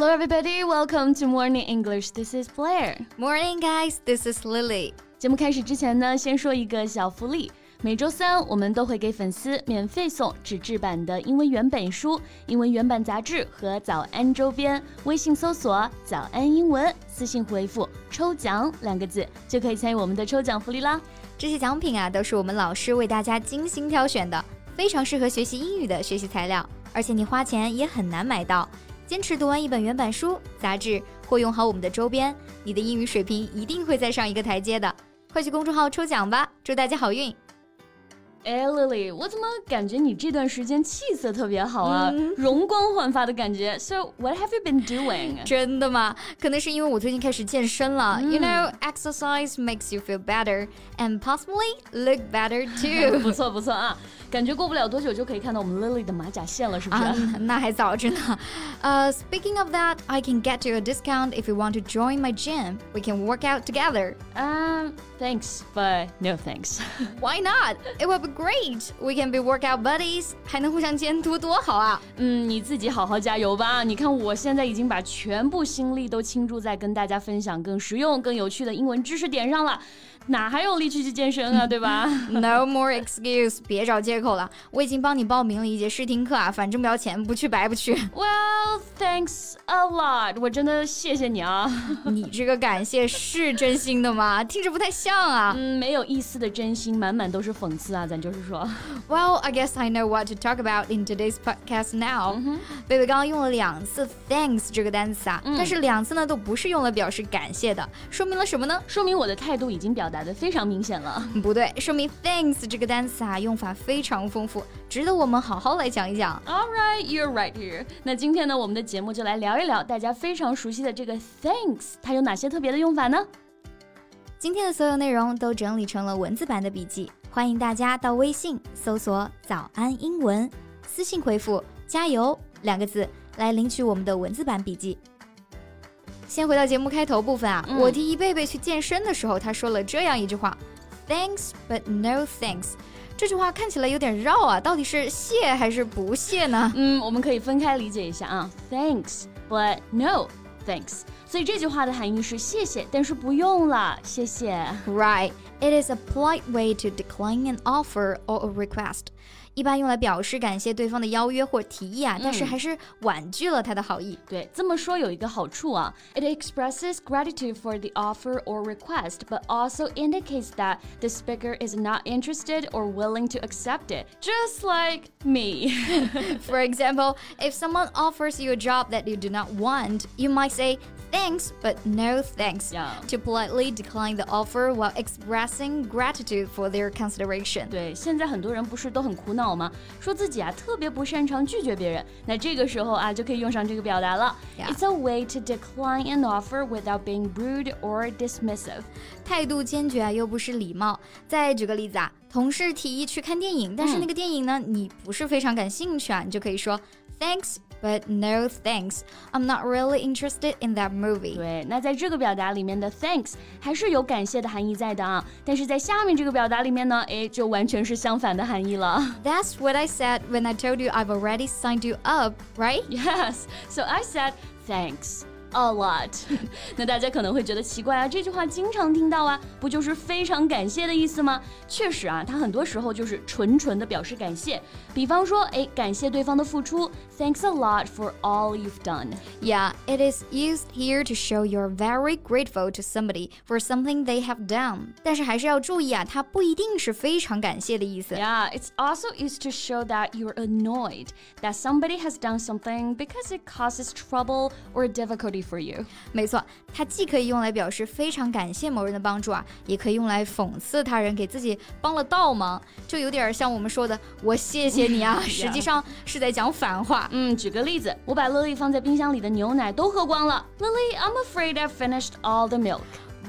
Hello, everybody. Welcome to Morning English. This is Blair. Morning, guys. This is Lily. 节目开始之前呢，先说一个小福利。每周三，我们都会给粉丝免费送纸质版的英文原本书、英文原版杂志和早安周边。微信搜索“早安英文”，私信回复“抽奖”两个字，就可以参与我们的抽奖福利啦。这些奖品啊，都是我们老师为大家精心挑选的，非常适合学习英语的学习材料，而且你花钱也很难买到。坚持读完一本原版书、杂志，或用好我们的周边，你的英语水平一定会再上一个台阶的。快去公众号抽奖吧，祝大家好运！哎，Lily，我怎么感觉你这段时间气色特别好啊，容光焕发的感觉。So what have you been doing？真的吗？可能是因为我最近开始健身了。You know, exercise makes you feel better and possibly look better too。不错不错啊，感觉过不了多久就可以看到我们 Lily 的马甲线了，是不是？那还早着呢。呃，Speaking of that, I can get you a discount if you want to join my gym. We can work out together. Um, thanks, but no thanks. Why not? It would be great. We can be workout buddies. 还能互相监督，多好啊！嗯，你自己好好加油吧。你看，我现在已经把全部心力都倾注在跟大家分享更实用、更有趣的英文知识点上了。哪还有力气去健身啊，对吧？No more excuse，别找借口 口。了。我已经帮你报名了一节试听课啊，反正不要钱，不去白不去。Well, thanks a lot，我真的谢谢你啊。你这个感谢是真心的吗？听着不太像啊。嗯，没有一丝的真心，满满都是讽刺啊，咱就是说。Well, I guess I know what to talk about in today's podcast now. Baby 刚刚用了两次 thanks 这个单词啊，但是两次呢都不是用来表示感谢的，说明了什么呢？说明我的态度已经表达的非常明显了。不对，说明 thanks 这个单词啊用法非常丰富，值得我们好好来讲一讲。All right, you're right here。那今天呢，我们的节目就来聊一聊大家非常熟悉的这个 thanks，它有哪些特别的用法呢？今天的所有内容都整理成了文字版的笔记，欢迎大家到微信搜索“早安英文”，私信回复“加油”两个字来领取我们的文字版笔记。先回到节目开头部分啊，我提议贝贝去健身的时候，他说了这样一句话 ：“Thanks, but no thanks。”这句话看起来有点绕啊，到底是谢还是不谢呢？嗯，我们可以分开理解一下啊，Thanks, but no thanks。所以这句话的含义是谢谢，但是不用了，谢谢。Right, it is a polite way to decline an offer or a request. 一般用来表示感谢对方的邀约或提议啊，但是还是婉拒了他的好意。对，这么说有一个好处啊，it expresses gratitude for the offer or request, but also indicates that the speaker is not interested or willing to accept it, just like me. For example, if someone offers you a job that you do not want, you might say thanks, but no thanks. Yeah. To politely decline the offer while expressing gratitude for their consideration. 对，现在很多人不是都很苦恼 吗？说自己啊特别不擅长拒绝别人，那这个时候啊就可以用上这个表达了。It's a way to decline an offer without being rude or dismissive. 态度坚决啊，又不失礼貌。再举个例子啊，同事提议去看电影，但是那个电影呢，你不是非常感兴趣啊，你就可以说 Thanks, but no thanks. I'm not really interested in that movie. 对，那在这个表达里面的 thanks 还是有感谢的含义在的啊，但是在下面这个表达里面呢，哎，就完全是相反的含义了。 That's what I said when I told you I've already signed you up, right? Yes, so I said thanks. A lot，那大家可能会觉得奇怪啊，这句话经常听到啊，不就是非常感谢的意思吗？确实啊，它很多时候就是纯纯的表示感谢。比方说，哎，感谢对方的付出，Thanks a lot for all you've done。 Yeah, it is used here to show you're very grateful to somebody for something they have done. 但是还是要注意啊，它不一定是非常感谢的意思。 Yeah, it's also used to show that you're annoyed that somebody has done something because it causes trouble or difficulty For you. 没错，它既可以用来表示非常感谢某人的帮助啊，也可以用来讽刺他人给自己帮了倒忙，就有点像我们说的“我谢谢你啊”，实际上是在讲反话。嗯，举个例子，我把 Lily 放在冰箱里的牛奶都喝光了。Lily, I'm afraid I've finished all the milk.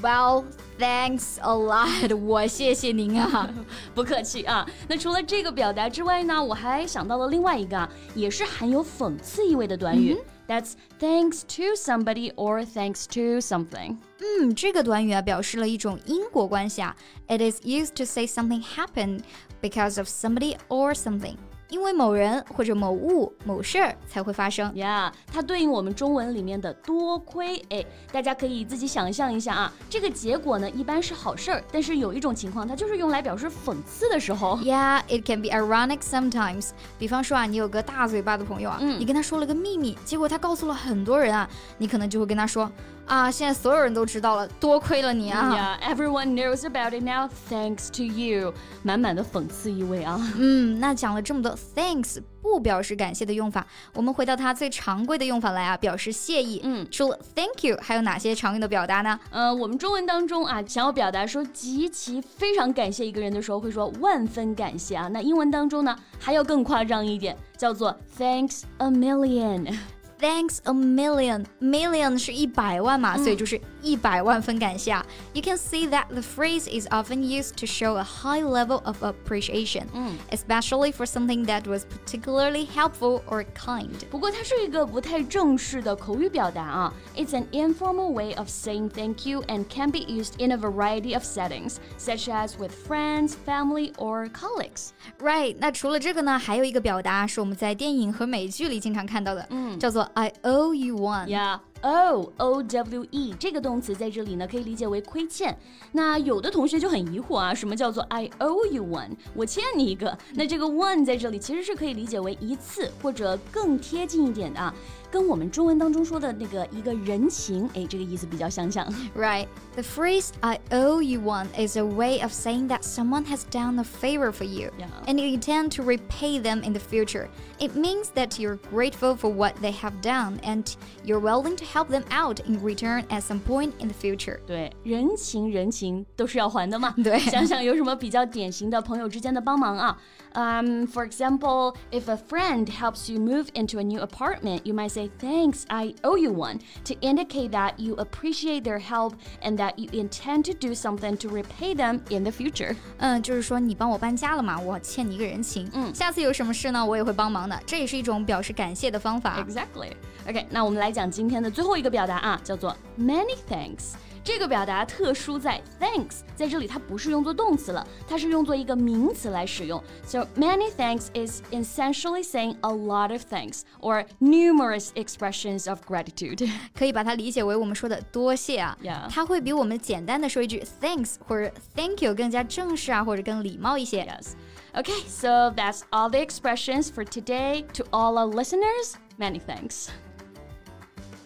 Well, thanks a lot，我谢谢您啊。不客气啊。那除了这个表达之外呢，我还想到了另外一个啊，也是含有讽刺意味的短语。That's thanks to somebody or thanks to something. 嗯，这个短语啊，表示了一种因果关系啊。It is used to say something happened because of somebody or something. 因为某人或者某物、某事儿才会发生。呀，它对应我们中文里面的多亏。哎，大家可以自己想象一下啊，这个结果呢一般是好事儿，但是有一种情况，它就是用来表示讽刺的时候。Yeah, it can be ironic sometimes. 比方说啊，你有个大嘴巴的朋友啊，你跟他说了个秘密，结果他告诉了很多人啊，你可能就会跟他说。啊！现在所有人都知道了，多亏了你啊！Yeah, everyone knows about it now, thanks to you。满满的讽刺意味啊！嗯，那讲了这么多，thanks 不表示感谢的用法，我们回到它最常规的用法来啊，表示谢意。嗯，除了 thank you，还有哪些常用的表达呢？呃，我们中文当中啊，想要表达说极其非常感谢一个人的时候，会说万分感谢啊。那英文当中呢，还要更夸张一点，叫做 thanks a million。Thanks a million. Million 是一百万嘛，所以就是一百万分感谢啊。You can see that the phrase is often used to show a high level of appreciation, especially for something that was particularly helpful or kind. 不过它是一个不太正式的口语表达啊。It's an informal way of saying thank you and can be used in a variety of settings, such as with friends, family, or colleagues. Right. 那除了这个呢，还有一个表达是我们在电影和美剧里经常看到的，嗯，叫做 I owe you one. Yeah. O O W E 这个动词在这里呢，可以理解为亏欠。那有的同学就很疑惑啊，什么叫做 I owe you one？我欠你一个。那这个 one 在这里其实是可以理解为一次，或者更贴近一点的啊。跟我们中文当中说的那个一个人情，哎，这个意思比较相像。Right. The phrase "I owe you one" is a way of saying that someone has done a favor for you, yeah. and you intend to repay them in the future. It means that you're grateful for what they have done, and you're willing to help them out in return at some point in the future. 对，人情人情都是要还的嘛。对，想想有什么比较典型的朋友之间的帮忙啊？Um, for example, if a friend helps you move into a new apartment, you might say say thanks, I owe you one, to indicate that you appreciate their help and that you intend to do something to repay them in the future. 嗯，就是说你帮我搬家了嘛，我欠你一个人情。嗯，下次有什么事呢，我也会帮忙的。这也是一种表示感谢的方法。Exactly. OK，那我们来讲今天的最后一个表达啊，叫做 many thanks。 这个表达特殊在 thanks，在这里它不是用作动词了，它是用作一个名词来使用。So many thanks is essentially saying a lot of thanks or numerous expressions of gratitude。可以把它理解为我们说的多谢啊。Yeah. 它会比我们简单的说一句 thanks 或者 thank you 更加正式啊，或者更礼貌一些。Yes. Okay, so that's all the expressions for today. To all our listeners, many thanks.